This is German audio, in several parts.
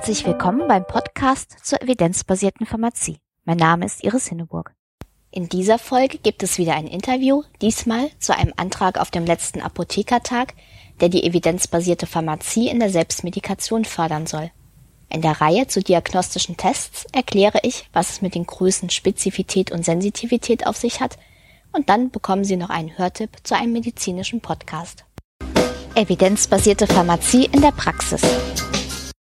Herzlich willkommen beim Podcast zur evidenzbasierten Pharmazie. Mein Name ist Iris Hinneburg. In dieser Folge gibt es wieder ein Interview, diesmal zu einem Antrag auf dem letzten Apothekertag, der die evidenzbasierte Pharmazie in der Selbstmedikation fördern soll. In der Reihe zu diagnostischen Tests erkläre ich, was es mit den Größen Spezifität und Sensitivität auf sich hat, und dann bekommen Sie noch einen Hörtipp zu einem medizinischen Podcast. Evidenzbasierte Pharmazie in der Praxis.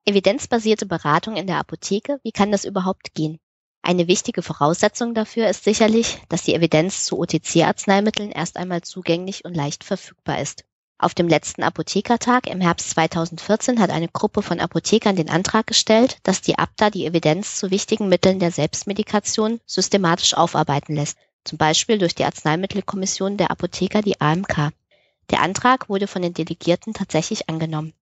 Evidenzbasierte Beratung in der Apotheke, wie kann das überhaupt gehen? Eine wichtige Voraussetzung dafür ist sicherlich, dass die Evidenz zu OTC-Arzneimitteln erst einmal zugänglich und leicht verfügbar ist. Auf dem letzten Apothekertag im Herbst 2014 hat eine Gruppe von Apothekern den Antrag gestellt, dass die ABDA die Evidenz zu wichtigen Mitteln der Selbstmedikation systematisch aufarbeiten lässt, zum Beispiel durch die Arzneimittelkommission der Apotheker, die AMK. Der Antrag wurde von den Delegierten tatsächlich angenommen.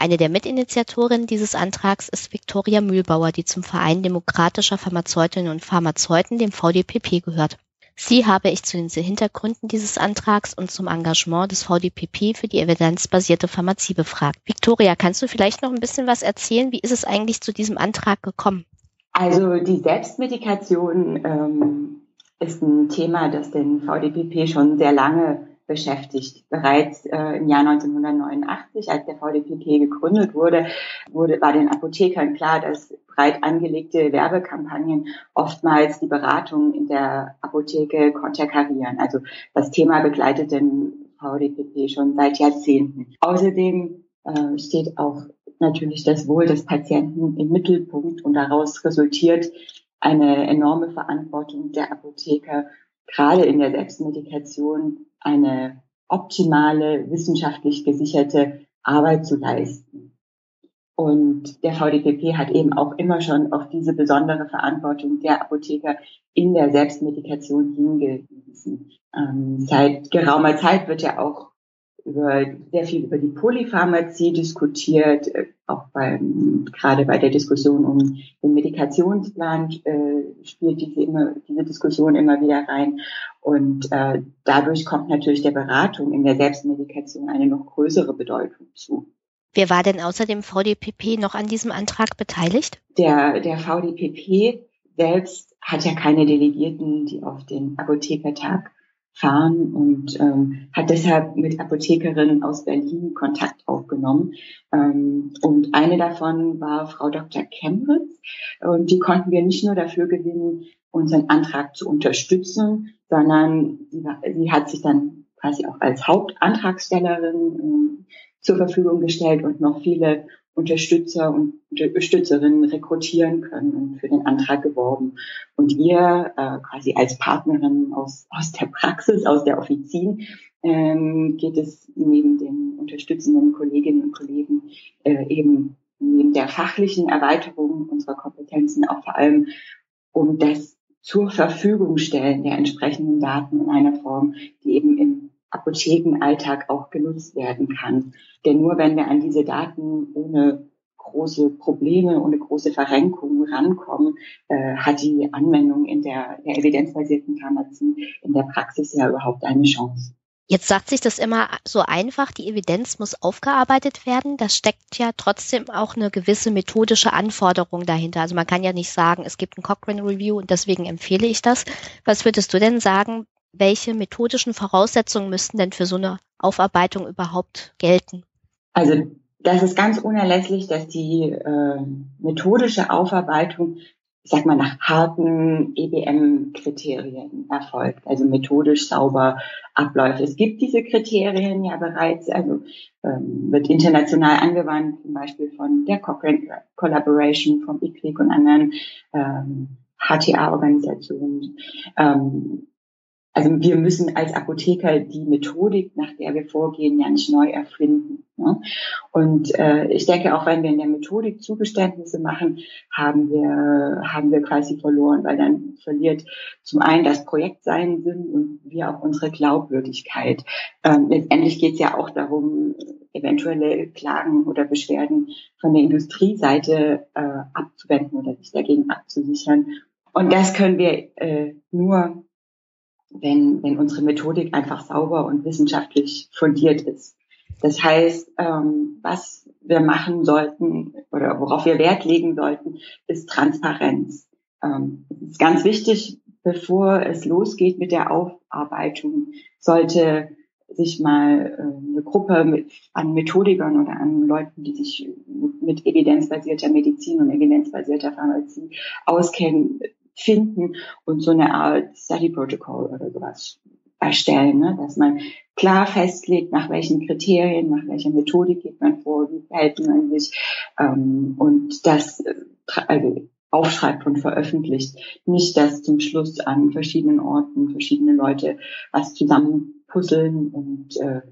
Eine der Mitinitiatorinnen dieses Antrags ist Viktoria Mühlbauer, die zum Verein demokratischer Pharmazeutinnen und Pharmazeuten, dem VDPP, gehört. Sie habe ich zu den Hintergründen dieses Antrags und zum Engagement des VDPP für die evidenzbasierte Pharmazie befragt. Viktoria, kannst du vielleicht noch ein bisschen was erzählen? Wie ist es eigentlich zu diesem Antrag gekommen? Also die Selbstmedikation ähm, ist ein Thema, das den VDPP schon sehr lange beschäftigt. Bereits äh, im Jahr 1989, als der VDPP gegründet wurde, wurde, war den Apothekern klar, dass breit angelegte Werbekampagnen oftmals die Beratung in der Apotheke konterkarieren. Also das Thema begleitet den VDPP schon seit Jahrzehnten. Außerdem äh, steht auch natürlich das Wohl des Patienten im Mittelpunkt und daraus resultiert eine enorme Verantwortung der Apotheker, gerade in der Selbstmedikation eine optimale, wissenschaftlich gesicherte Arbeit zu leisten. Und der VDPP hat eben auch immer schon auf diese besondere Verantwortung der Apotheker in der Selbstmedikation hingewiesen. Ähm, seit geraumer Zeit wird ja auch über, sehr viel über die Polypharmazie diskutiert, äh, auch beim, gerade bei der Diskussion um den Medikationsplan äh, spielt diese, immer, diese Diskussion immer wieder rein. Und äh, dadurch kommt natürlich der Beratung in der Selbstmedikation eine noch größere Bedeutung zu. Wer war denn außer dem VDPP noch an diesem Antrag beteiligt? Der, der VDPP selbst hat ja keine Delegierten, die auf den Apothekertag fahren und ähm, hat deshalb mit Apothekerinnen aus Berlin Kontakt aufgenommen. Ähm, und eine davon war Frau Dr. Kemritz. Und die konnten wir nicht nur dafür gewinnen, unseren Antrag zu unterstützen, sondern sie, hat sich dann quasi auch als Hauptantragstellerin ähm, zur Verfügung gestellt und noch viele Unterstützer und Unterstützerinnen rekrutieren können und für den Antrag geworben. Und ihr äh, quasi als Partnerin aus, aus der Praxis, aus der Offizin, ähm, geht es neben den unterstützenden Kolleginnen und Kollegen äh, eben neben der fachlichen Erweiterung unserer Kompetenzen auch vor allem um das zur Verfügung stellen der entsprechenden Daten in einer Form, die eben im Apothekenalltag auch genutzt werden kann. Denn nur wenn wir an diese Daten ohne große Probleme, ohne große Verrenkungen rankommen, äh, hat die Anwendung in der, der evidenzbasierten Pharmazie in der Praxis ja überhaupt eine Chance. Jetzt sagt sich das immer so einfach, die Evidenz muss aufgearbeitet werden. Da steckt ja trotzdem auch eine gewisse methodische Anforderung dahinter. Also man kann ja nicht sagen, es gibt ein Cochrane Review und deswegen empfehle ich das. Was würdest du denn sagen, welche methodischen Voraussetzungen müssten denn für so eine Aufarbeitung überhaupt gelten? Also das ist ganz unerlässlich, dass die äh, methodische Aufarbeitung, ich sag mal, nach harten EBM-Kriterien erfolgt, also methodisch sauber abläuft. Es gibt diese Kriterien ja bereits, also ähm, wird international angewandt, zum Beispiel von der Cochrane Collaboration, vom ICLIC und anderen ähm, HTA-Organisationen. Ähm, also wir müssen als Apotheker die Methodik, nach der wir vorgehen, ja nicht neu erfinden. Ne? Und äh, ich denke, auch wenn wir in der Methodik Zugeständnisse machen, haben wir, haben wir quasi verloren, weil dann verliert zum einen das Projekt seinen Sinn und wir auch unsere Glaubwürdigkeit. Ähm, letztendlich geht es ja auch darum, eventuelle Klagen oder Beschwerden von der Industrieseite äh, abzuwenden oder sich dagegen abzusichern. Und das können wir äh, nur wenn, wenn unsere Methodik einfach sauber und wissenschaftlich fundiert ist. Das heißt, ähm, was wir machen sollten oder worauf wir Wert legen sollten, ist Transparenz. Ähm, ist ganz wichtig, bevor es losgeht mit der Aufarbeitung, sollte sich mal äh, eine Gruppe mit, an Methodikern oder an Leuten, die sich mit evidenzbasierter Medizin und evidenzbasierter Pharmazie auskennen, finden und so eine Art Study Protocol oder sowas erstellen, ne? dass man klar festlegt, nach welchen Kriterien, nach welcher Methodik geht man vor, wie verhält man sich ähm, und das äh, also aufschreibt und veröffentlicht. Nicht, dass zum Schluss an verschiedenen Orten verschiedene Leute was zusammenpuzzeln und äh,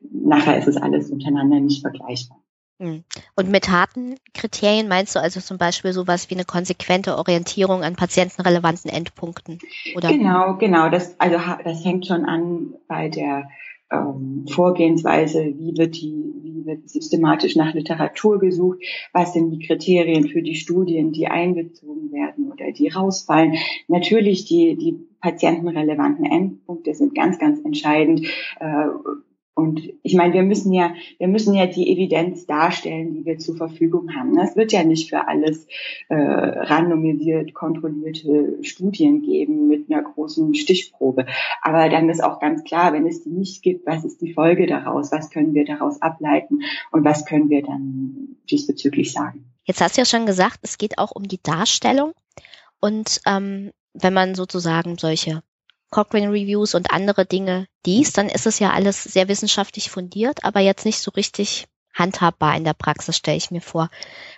nachher ist es alles untereinander nicht vergleichbar. Hm. Und mit harten Kriterien meinst du also zum Beispiel sowas wie eine konsequente Orientierung an patientenrelevanten Endpunkten? Oder? Genau, genau. Das, also das fängt schon an bei der ähm, Vorgehensweise, wie wird die, wie wird systematisch nach Literatur gesucht, was sind die Kriterien für die Studien, die einbezogen werden oder die rausfallen. Natürlich die, die patientenrelevanten Endpunkte sind ganz, ganz entscheidend. Äh, und ich meine, wir müssen ja, wir müssen ja die Evidenz darstellen, die wir zur Verfügung haben. Es wird ja nicht für alles äh, randomisiert kontrollierte Studien geben mit einer großen Stichprobe. Aber dann ist auch ganz klar, wenn es die nicht gibt, was ist die Folge daraus? Was können wir daraus ableiten? Und was können wir dann diesbezüglich sagen? Jetzt hast du ja schon gesagt, es geht auch um die Darstellung. Und ähm, wenn man sozusagen solche Cochrane Reviews und andere Dinge liest, dann ist es ja alles sehr wissenschaftlich fundiert, aber jetzt nicht so richtig handhabbar in der Praxis, stelle ich mir vor.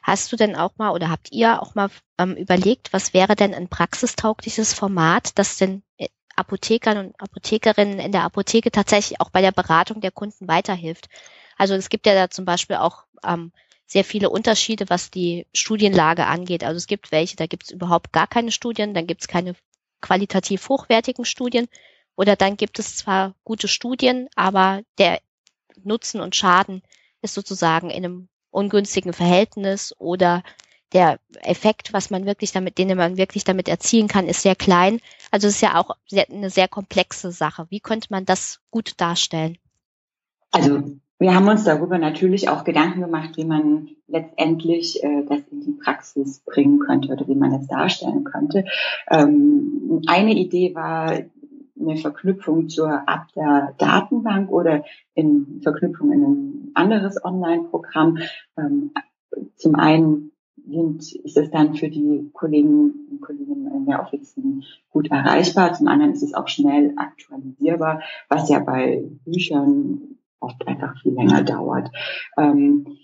Hast du denn auch mal oder habt ihr auch mal ähm, überlegt, was wäre denn ein praxistaugliches Format, das den äh, Apothekern und Apothekerinnen in der Apotheke tatsächlich auch bei der Beratung der Kunden weiterhilft? Also es gibt ja da zum Beispiel auch ähm, sehr viele Unterschiede, was die Studienlage angeht. Also es gibt welche, da gibt es überhaupt gar keine Studien, dann gibt es keine qualitativ hochwertigen Studien oder dann gibt es zwar gute Studien, aber der Nutzen und Schaden ist sozusagen in einem ungünstigen Verhältnis oder der Effekt, was man wirklich damit, den man wirklich damit erzielen kann, ist sehr klein. Also es ist ja auch sehr, eine sehr komplexe Sache. Wie könnte man das gut darstellen? Also wir haben uns darüber natürlich auch Gedanken gemacht, wie man letztendlich äh, das in die Praxis bringen könnte oder wie man es darstellen könnte. Ähm, eine Idee war eine Verknüpfung zur Abda-Datenbank oder in Verknüpfung in ein anderes Online-Programm. Ähm, zum einen sind, ist es dann für die Kollegen und Kolleginnen in der Office gut erreichbar. Zum anderen ist es auch schnell aktualisierbar, was ja bei Büchern oft einfach viel länger dauert. Ähm,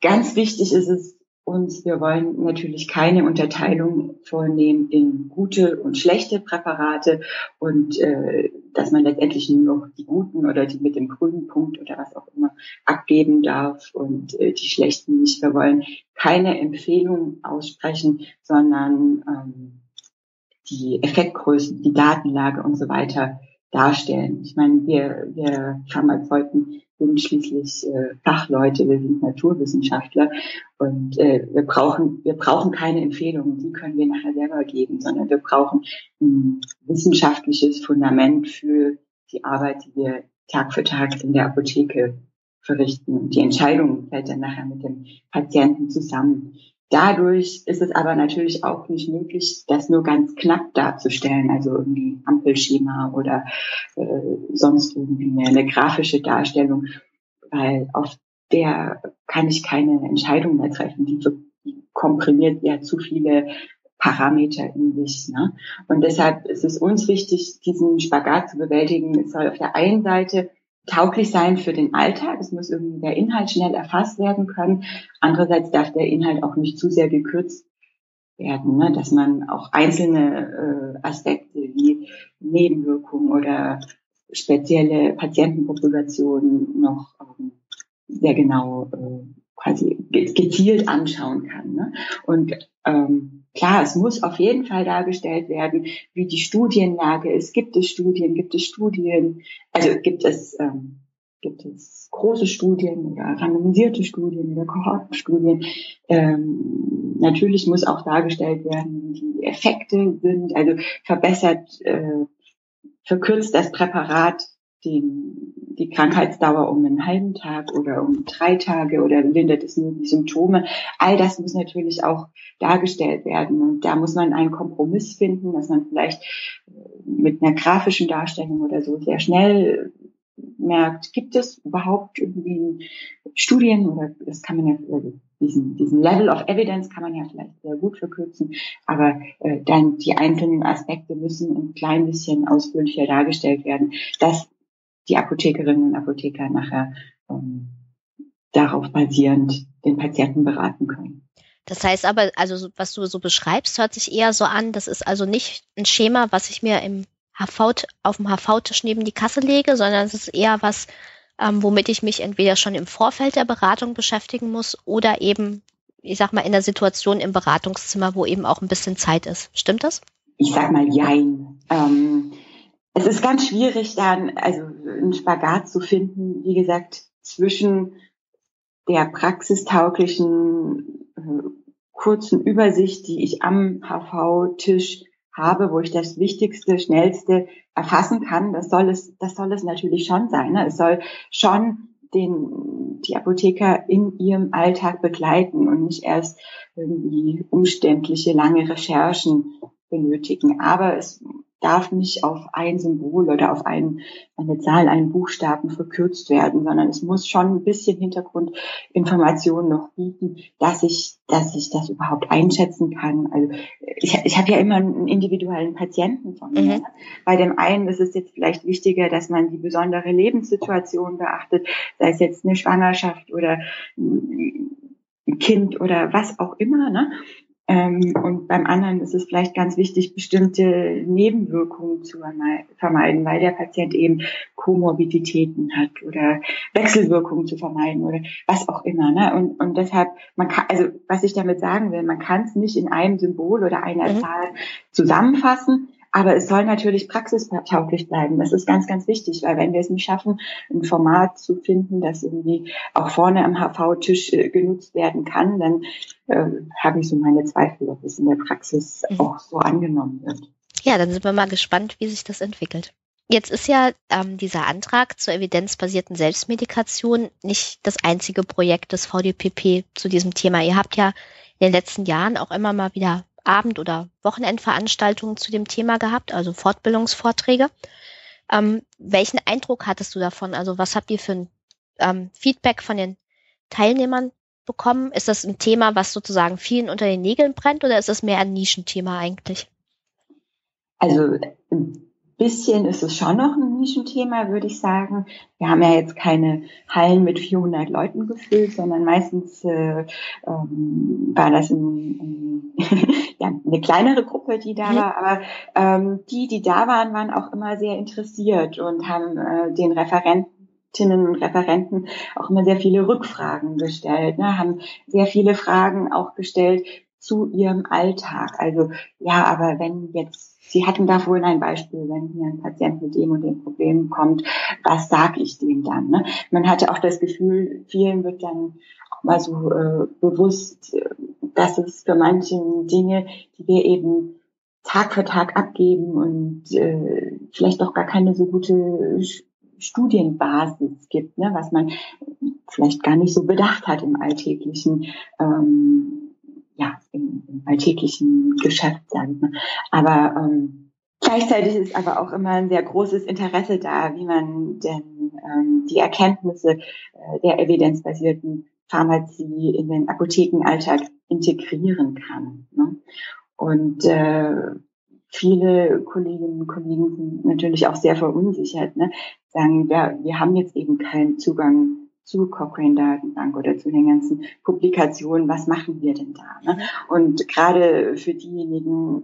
ganz wichtig ist es uns, wir wollen natürlich keine Unterteilung vornehmen in gute und schlechte Präparate und äh, dass man letztendlich nur noch die guten oder die mit dem grünen Punkt oder was auch immer abgeben darf und äh, die schlechten nicht. Wir wollen keine Empfehlung aussprechen, sondern ähm, die Effektgrößen, die Datenlage und so weiter darstellen. Ich meine, wir, wir Pharmazeuten sind schließlich äh, Fachleute, wir sind Naturwissenschaftler und äh, wir brauchen wir brauchen keine Empfehlungen, die können wir nachher selber geben, sondern wir brauchen ein wissenschaftliches Fundament für die Arbeit, die wir Tag für Tag in der Apotheke verrichten. Und die Entscheidung fällt dann nachher mit dem Patienten zusammen. Dadurch ist es aber natürlich auch nicht möglich, das nur ganz knapp darzustellen, also irgendwie Ampelschema oder äh, sonst irgendwie eine, grafische Darstellung, weil auf der kann ich keine Entscheidung mehr treffen. Die, die komprimiert ja zu viele Parameter in sich. Ne? Und deshalb ist es uns wichtig, diesen Spagat zu bewältigen. Es soll auf der einen Seite tauglich sein für den Alltag. Es muss irgendwie der Inhalt schnell erfasst werden können. Andererseits darf der Inhalt auch nicht zu sehr gekürzt werden, ne? dass man auch einzelne äh, Aspekte wie Nebenwirkungen oder spezielle Patientenpopulationen noch ähm, sehr genau äh, quasi gezielt anschauen kann. Ne? Und ähm, klar, es muss auf jeden Fall dargestellt werden, wie die Studienlage ist. Gibt es Studien? Gibt es Studien? Also gibt es ähm, gibt es große Studien oder randomisierte Studien oder Kohortenstudien. Ähm, natürlich muss auch dargestellt werden, wie die Effekte sind. Also verbessert, äh, verkürzt das Präparat den, die Krankheitsdauer um einen halben Tag oder um drei Tage oder lindert es nur die Symptome. All das muss natürlich auch dargestellt werden. Und da muss man einen Kompromiss finden, dass man vielleicht äh, mit einer grafischen Darstellung oder so sehr schnell merkt, gibt es überhaupt irgendwie Studien oder das kann man ja, also diesen, diesen Level of Evidence kann man ja vielleicht sehr gut verkürzen, aber äh, dann die einzelnen Aspekte müssen ein klein bisschen ausführlicher dargestellt werden, dass die Apothekerinnen und Apotheker nachher ähm, darauf basierend den Patienten beraten können. Das heißt aber, also was du so beschreibst, hört sich eher so an, das ist also nicht ein Schema, was ich mir im HV, auf dem HV-Tisch neben die Kasse lege, sondern es ist eher was, ähm, womit ich mich entweder schon im Vorfeld der Beratung beschäftigen muss oder eben, ich sag mal, in der Situation im Beratungszimmer, wo eben auch ein bisschen Zeit ist. Stimmt das? Ich sag mal jein. Ähm, es ist ganz schwierig, dann also einen Spagat zu finden, wie gesagt, zwischen der praxistauglichen äh, kurzen Übersicht, die ich am HV-Tisch habe, wo ich das Wichtigste, Schnellste erfassen kann, das soll es, das soll es natürlich schon sein. Ne? Es soll schon den, die Apotheker in ihrem Alltag begleiten und nicht erst irgendwie umständliche, lange Recherchen benötigen. Aber es darf nicht auf ein Symbol oder auf ein, eine Zahl, einen Buchstaben verkürzt werden, sondern es muss schon ein bisschen Hintergrundinformationen noch bieten, dass ich, dass ich das überhaupt einschätzen kann. Also ich, ich habe ja immer einen individuellen Patienten von mir. Mhm. Bei dem einen ist es jetzt vielleicht wichtiger, dass man die besondere Lebenssituation beachtet, sei es jetzt eine Schwangerschaft oder ein Kind oder was auch immer. Ne? Ähm, und beim anderen ist es vielleicht ganz wichtig, bestimmte Nebenwirkungen zu vermeiden, weil der Patient eben Komorbiditäten hat oder Wechselwirkungen zu vermeiden oder was auch immer. Ne? Und, und deshalb, man kann, also was ich damit sagen will, man kann es nicht in einem Symbol oder einer mhm. Zahl zusammenfassen, aber es soll natürlich praxistauglich bleiben. Das ist ganz, ganz wichtig, weil wenn wir es nicht schaffen, ein Format zu finden, das irgendwie auch vorne am HV-Tisch äh, genutzt werden kann, dann äh, habe ich so meine Zweifel, ob es in der Praxis mhm. auch so angenommen wird. Ja, dann sind wir mal gespannt, wie sich das entwickelt. Jetzt ist ja ähm, dieser Antrag zur evidenzbasierten Selbstmedikation nicht das einzige Projekt des VDPP zu diesem Thema. Ihr habt ja in den letzten Jahren auch immer mal wieder Abend- oder Wochenendveranstaltungen zu dem Thema gehabt, also Fortbildungsvorträge. Ähm, welchen Eindruck hattest du davon? Also was habt ihr für ein ähm, Feedback von den Teilnehmern bekommen? Ist das ein Thema, was sozusagen vielen unter den Nägeln brennt oder ist es mehr ein Nischenthema eigentlich? Also bisschen ist es schon noch ein Nischenthema, würde ich sagen. Wir haben ja jetzt keine Hallen mit 400 Leuten gefüllt, sondern meistens äh, ähm, war das ein, ein, ja, eine kleinere Gruppe, die da mhm. war. Aber ähm, die, die da waren, waren auch immer sehr interessiert und haben äh, den Referenten und Referenten auch immer sehr viele Rückfragen gestellt, ne, haben sehr viele Fragen auch gestellt zu ihrem Alltag. Also ja, aber wenn jetzt Sie hatten da wohl ein Beispiel, wenn hier ein Patient mit dem und dem Problem kommt, was sage ich dem dann? Ne? Man hatte auch das Gefühl, vielen wird dann auch mal so äh, bewusst, dass es für manche Dinge, die wir eben Tag für Tag abgeben und äh, vielleicht auch gar keine so gute Studienbasis gibt, ne, was man vielleicht gar nicht so bedacht hat im alltäglichen ähm, ja, im, im alltäglichen Geschäft, sagen wir. Aber ähm, gleichzeitig ist aber auch immer ein sehr großes Interesse da, wie man denn ähm, die Erkenntnisse äh, der evidenzbasierten Pharmazie in den Apothekenalltag integrieren kann. Ne? Und äh, viele Kolleginnen und Kollegen sind natürlich auch sehr verunsichert, ne? sagen, ja, wir haben jetzt eben keinen Zugang zu Cochrane-Datenbank oder zu den ganzen Publikationen, was machen wir denn da? Ne? Und gerade für diejenigen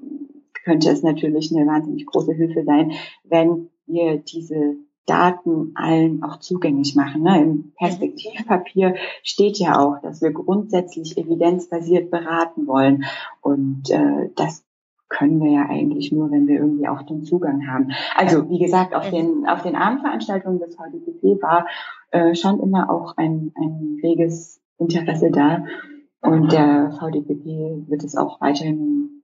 könnte es natürlich eine wahnsinnig große Hilfe sein, wenn wir diese Daten allen auch zugänglich machen. Ne? Im Perspektivpapier steht ja auch, dass wir grundsätzlich evidenzbasiert beraten wollen. Und äh, das können wir ja eigentlich nur, wenn wir irgendwie auch den Zugang haben. Also wie gesagt, auf den, auf den Abendveranstaltungen des VDPP war äh, schon immer auch ein, ein reges Interesse da. Und der VDPP wird es auch weiterhin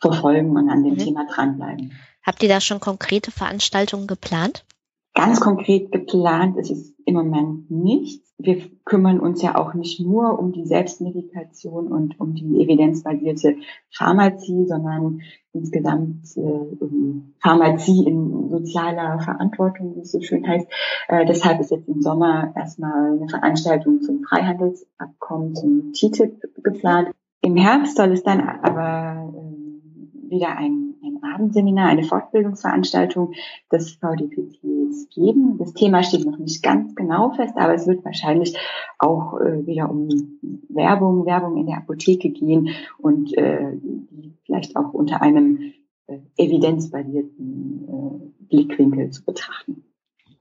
verfolgen und an dem mhm. Thema dranbleiben. Habt ihr da schon konkrete Veranstaltungen geplant? Ganz konkret geplant ist es im Moment nicht. Wir kümmern uns ja auch nicht nur um die Selbstmedikation und um die evidenzbasierte Pharmazie, sondern insgesamt äh, um Pharmazie in sozialer Verantwortung, wie es so schön heißt. Äh, deshalb ist jetzt im Sommer erstmal eine Veranstaltung zum Freihandelsabkommen, zum TTIP geplant. Im Herbst soll es dann aber äh, wieder ein Abendseminar, eine Fortbildungsveranstaltung des VDPTs geben. Das Thema steht noch nicht ganz genau fest, aber es wird wahrscheinlich auch äh, wieder um Werbung, Werbung in der Apotheke gehen und äh, die vielleicht auch unter einem äh, evidenzbasierten äh, Blickwinkel zu betrachten.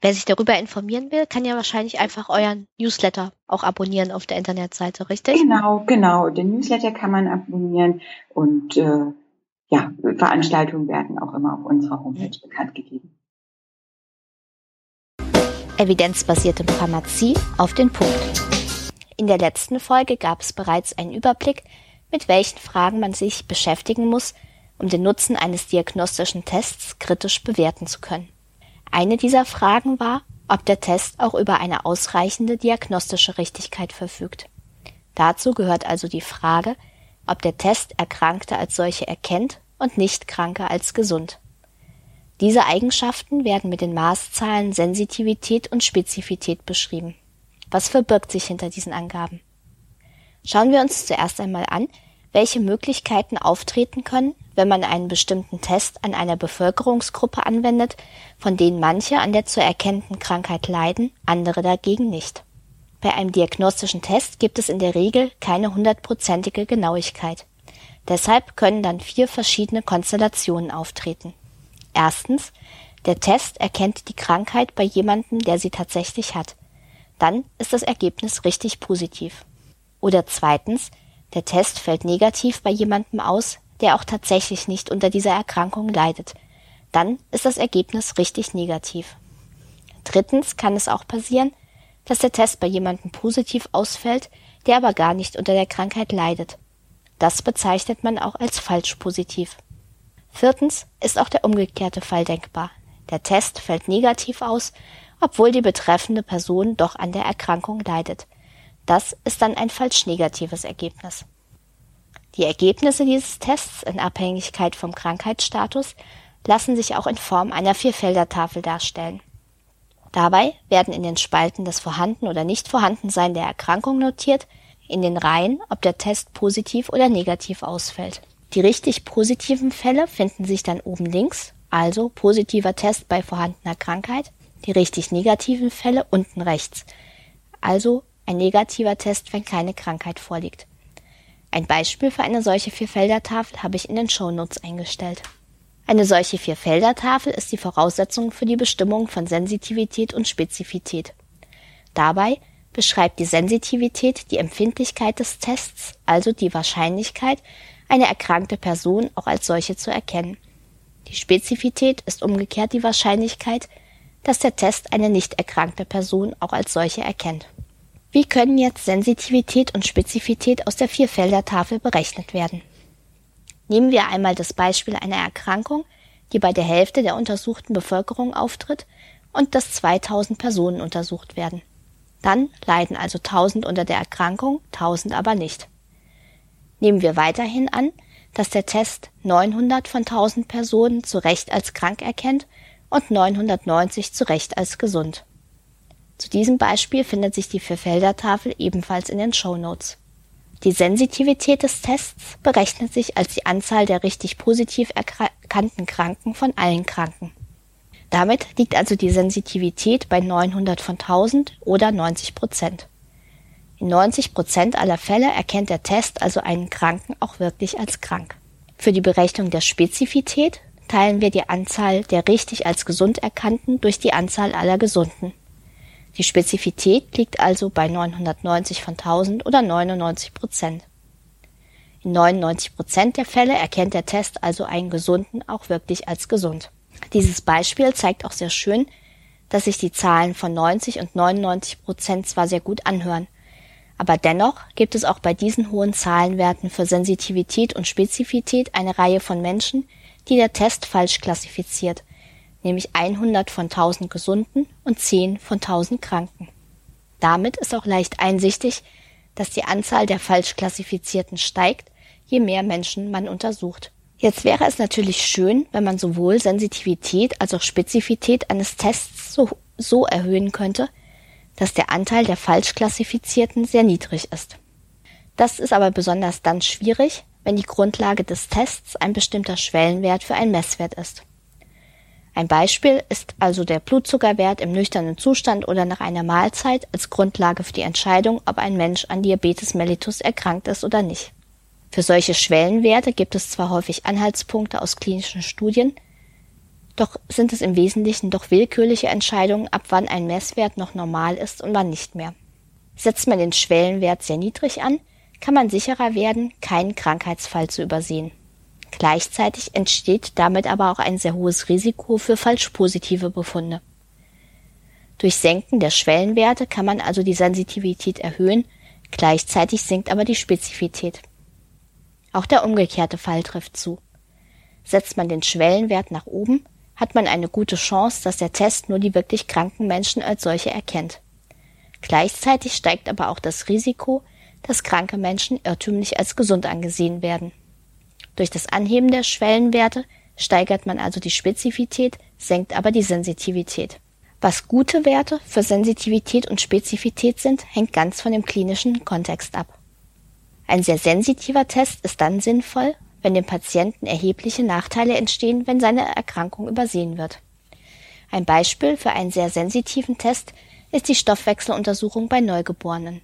Wer sich darüber informieren will, kann ja wahrscheinlich einfach euren Newsletter auch abonnieren auf der Internetseite, richtig? Genau, genau. Den Newsletter kann man abonnieren und äh, ja, Veranstaltungen werden auch immer auf unserer Homepage bekannt gegeben. Evidenzbasierte Pharmazie auf den Punkt. In der letzten Folge gab es bereits einen Überblick, mit welchen Fragen man sich beschäftigen muss, um den Nutzen eines diagnostischen Tests kritisch bewerten zu können. Eine dieser Fragen war, ob der Test auch über eine ausreichende diagnostische Richtigkeit verfügt. Dazu gehört also die Frage, ob der Test Erkrankte als solche erkennt und Nichtkranke als gesund. Diese Eigenschaften werden mit den Maßzahlen Sensitivität und Spezifität beschrieben. Was verbirgt sich hinter diesen Angaben? Schauen wir uns zuerst einmal an, welche Möglichkeiten auftreten können, wenn man einen bestimmten Test an einer Bevölkerungsgruppe anwendet, von denen manche an der zu erkennenden Krankheit leiden, andere dagegen nicht. Bei einem diagnostischen Test gibt es in der Regel keine hundertprozentige Genauigkeit. Deshalb können dann vier verschiedene Konstellationen auftreten. Erstens, der Test erkennt die Krankheit bei jemandem, der sie tatsächlich hat. Dann ist das Ergebnis richtig positiv. Oder zweitens, der Test fällt negativ bei jemandem aus, der auch tatsächlich nicht unter dieser Erkrankung leidet. Dann ist das Ergebnis richtig negativ. Drittens kann es auch passieren, dass der Test bei jemandem positiv ausfällt, der aber gar nicht unter der Krankheit leidet. Das bezeichnet man auch als falsch positiv. Viertens ist auch der umgekehrte Fall denkbar. Der Test fällt negativ aus, obwohl die betreffende Person doch an der Erkrankung leidet. Das ist dann ein falsch negatives Ergebnis. Die Ergebnisse dieses Tests in Abhängigkeit vom Krankheitsstatus lassen sich auch in Form einer Vierfeldertafel darstellen. Dabei werden in den Spalten das Vorhanden oder Nicht-Vorhandensein der Erkrankung notiert, in den Reihen, ob der Test positiv oder negativ ausfällt. Die richtig positiven Fälle finden sich dann oben links, also positiver Test bei vorhandener Krankheit, die richtig negativen Fälle unten rechts, also ein negativer Test, wenn keine Krankheit vorliegt. Ein Beispiel für eine solche Vierfeldertafel habe ich in den Shownotes eingestellt. Eine solche Vierfeldertafel ist die Voraussetzung für die Bestimmung von Sensitivität und Spezifität. Dabei beschreibt die Sensitivität die Empfindlichkeit des Tests, also die Wahrscheinlichkeit, eine erkrankte Person auch als solche zu erkennen. Die Spezifität ist umgekehrt die Wahrscheinlichkeit, dass der Test eine nicht erkrankte Person auch als solche erkennt. Wie können jetzt Sensitivität und Spezifität aus der Vierfelder-Tafel berechnet werden? Nehmen wir einmal das Beispiel einer Erkrankung, die bei der Hälfte der untersuchten Bevölkerung auftritt und dass 2000 Personen untersucht werden. Dann leiden also 1000 unter der Erkrankung, 1000 aber nicht. Nehmen wir weiterhin an, dass der Test 900 von 1000 Personen zu Recht als krank erkennt und 990 zu Recht als gesund. Zu diesem Beispiel findet sich die Vierfelder-Tafel ebenfalls in den Show Notes. Die Sensitivität des Tests berechnet sich als die Anzahl der richtig positiv erkannten Kranken von allen Kranken. Damit liegt also die Sensitivität bei 900 von 1000 oder 90 Prozent. In 90 Prozent aller Fälle erkennt der Test also einen Kranken auch wirklich als krank. Für die Berechnung der Spezifität teilen wir die Anzahl der richtig als gesund erkannten durch die Anzahl aller Gesunden. Die Spezifität liegt also bei 990 von 1000 oder 99 Prozent. In 99 Prozent der Fälle erkennt der Test also einen Gesunden auch wirklich als gesund. Dieses Beispiel zeigt auch sehr schön, dass sich die Zahlen von 90 und 99 Prozent zwar sehr gut anhören, aber dennoch gibt es auch bei diesen hohen Zahlenwerten für Sensitivität und Spezifität eine Reihe von Menschen, die der Test falsch klassifiziert, nämlich 100 von 1000 Gesunden und 10 von 1000 Kranken. Damit ist auch leicht einsichtig, dass die Anzahl der falsch klassifizierten steigt, je mehr Menschen man untersucht. Jetzt wäre es natürlich schön, wenn man sowohl Sensitivität als auch Spezifität eines Tests so, so erhöhen könnte, dass der Anteil der falsch klassifizierten sehr niedrig ist. Das ist aber besonders dann schwierig, wenn die Grundlage des Tests ein bestimmter Schwellenwert für einen Messwert ist. Ein Beispiel ist also der Blutzuckerwert im nüchternen Zustand oder nach einer Mahlzeit als Grundlage für die Entscheidung, ob ein Mensch an Diabetes mellitus erkrankt ist oder nicht. Für solche Schwellenwerte gibt es zwar häufig Anhaltspunkte aus klinischen Studien, doch sind es im Wesentlichen doch willkürliche Entscheidungen, ab wann ein Messwert noch normal ist und wann nicht mehr. Setzt man den Schwellenwert sehr niedrig an, kann man sicherer werden, keinen Krankheitsfall zu übersehen. Gleichzeitig entsteht damit aber auch ein sehr hohes Risiko für falsch positive Befunde. Durch Senken der Schwellenwerte kann man also die Sensitivität erhöhen, gleichzeitig sinkt aber die Spezifität. Auch der umgekehrte Fall trifft zu. Setzt man den Schwellenwert nach oben, hat man eine gute Chance, dass der Test nur die wirklich kranken Menschen als solche erkennt. Gleichzeitig steigt aber auch das Risiko, dass kranke Menschen irrtümlich als gesund angesehen werden. Durch das Anheben der Schwellenwerte steigert man also die Spezifität, senkt aber die Sensitivität. Was gute Werte für Sensitivität und Spezifität sind, hängt ganz von dem klinischen Kontext ab. Ein sehr sensitiver Test ist dann sinnvoll, wenn dem Patienten erhebliche Nachteile entstehen, wenn seine Erkrankung übersehen wird. Ein Beispiel für einen sehr sensitiven Test ist die Stoffwechseluntersuchung bei Neugeborenen.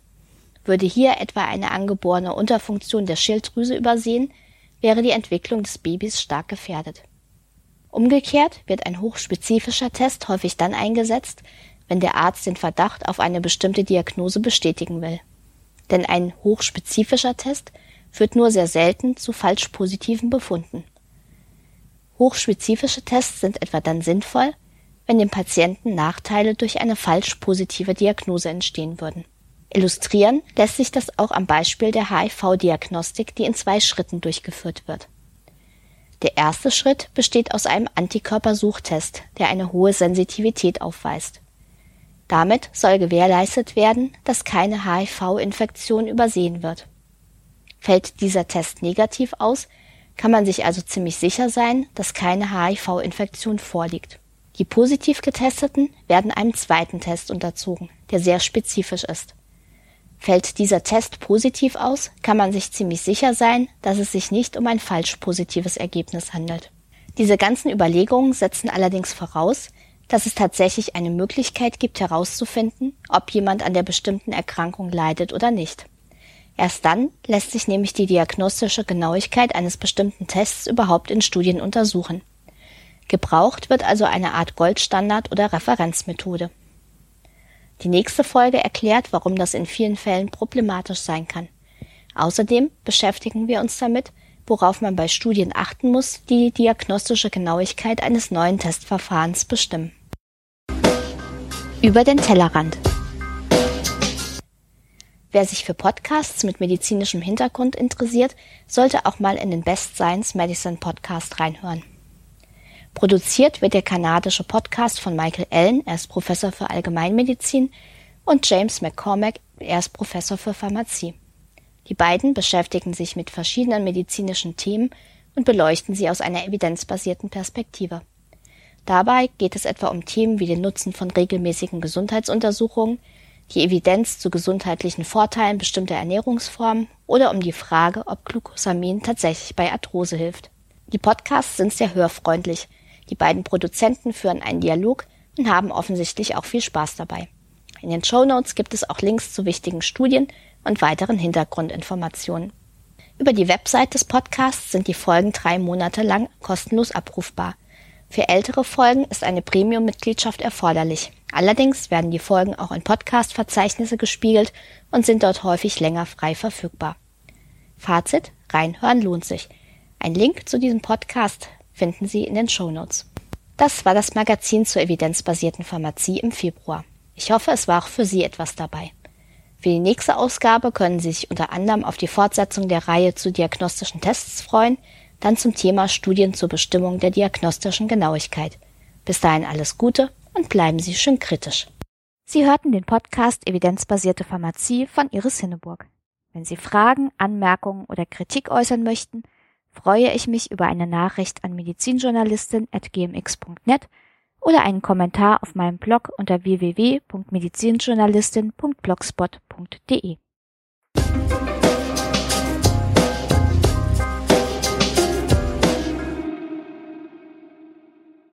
Würde hier etwa eine angeborene Unterfunktion der Schilddrüse übersehen, wäre die Entwicklung des Babys stark gefährdet. Umgekehrt wird ein hochspezifischer Test häufig dann eingesetzt, wenn der Arzt den Verdacht auf eine bestimmte Diagnose bestätigen will. Denn ein hochspezifischer Test führt nur sehr selten zu falsch positiven Befunden. Hochspezifische Tests sind etwa dann sinnvoll, wenn dem Patienten Nachteile durch eine falsch positive Diagnose entstehen würden. Illustrieren lässt sich das auch am Beispiel der HIV-Diagnostik, die in zwei Schritten durchgeführt wird. Der erste Schritt besteht aus einem Antikörpersuchtest, der eine hohe Sensitivität aufweist. Damit soll gewährleistet werden, dass keine HIV-Infektion übersehen wird. Fällt dieser Test negativ aus, kann man sich also ziemlich sicher sein, dass keine HIV-Infektion vorliegt. Die positiv Getesteten werden einem zweiten Test unterzogen, der sehr spezifisch ist. Fällt dieser Test positiv aus, kann man sich ziemlich sicher sein, dass es sich nicht um ein falsch positives Ergebnis handelt. Diese ganzen Überlegungen setzen allerdings voraus, dass es tatsächlich eine Möglichkeit gibt herauszufinden, ob jemand an der bestimmten Erkrankung leidet oder nicht. Erst dann lässt sich nämlich die diagnostische Genauigkeit eines bestimmten Tests überhaupt in Studien untersuchen. Gebraucht wird also eine Art Goldstandard oder Referenzmethode. Die nächste Folge erklärt, warum das in vielen Fällen problematisch sein kann. Außerdem beschäftigen wir uns damit, worauf man bei Studien achten muss, die die diagnostische Genauigkeit eines neuen Testverfahrens bestimmen. Über den Tellerrand. Wer sich für Podcasts mit medizinischem Hintergrund interessiert, sollte auch mal in den Best Science Medicine Podcast reinhören. Produziert wird der kanadische Podcast von Michael Allen, er ist Professor für Allgemeinmedizin, und James McCormack, er ist Professor für Pharmazie. Die beiden beschäftigen sich mit verschiedenen medizinischen Themen und beleuchten sie aus einer evidenzbasierten Perspektive. Dabei geht es etwa um Themen wie den Nutzen von regelmäßigen Gesundheitsuntersuchungen, die Evidenz zu gesundheitlichen Vorteilen bestimmter Ernährungsformen oder um die Frage, ob Glucosamin tatsächlich bei Arthrose hilft. Die Podcasts sind sehr hörfreundlich, die beiden Produzenten führen einen Dialog und haben offensichtlich auch viel Spaß dabei. In den Show Notes gibt es auch Links zu wichtigen Studien und weiteren Hintergrundinformationen. Über die Website des Podcasts sind die Folgen drei Monate lang kostenlos abrufbar. Für ältere Folgen ist eine Premium-Mitgliedschaft erforderlich. Allerdings werden die Folgen auch in Podcast-Verzeichnisse gespiegelt und sind dort häufig länger frei verfügbar. Fazit, reinhören lohnt sich. Ein Link zu diesem Podcast finden Sie in den Show Notes. Das war das Magazin zur evidenzbasierten Pharmazie im Februar. Ich hoffe, es war auch für Sie etwas dabei. Für die nächste Ausgabe können Sie sich unter anderem auf die Fortsetzung der Reihe zu diagnostischen Tests freuen, dann zum Thema Studien zur Bestimmung der diagnostischen Genauigkeit. Bis dahin alles Gute und bleiben Sie schön kritisch. Sie hörten den Podcast Evidenzbasierte Pharmazie von Iris Hinneburg. Wenn Sie Fragen, Anmerkungen oder Kritik äußern möchten, freue ich mich über eine Nachricht an medizinjournalistin.gmx.net oder einen Kommentar auf meinem Blog unter www.medizinjournalistin.blogspot.de.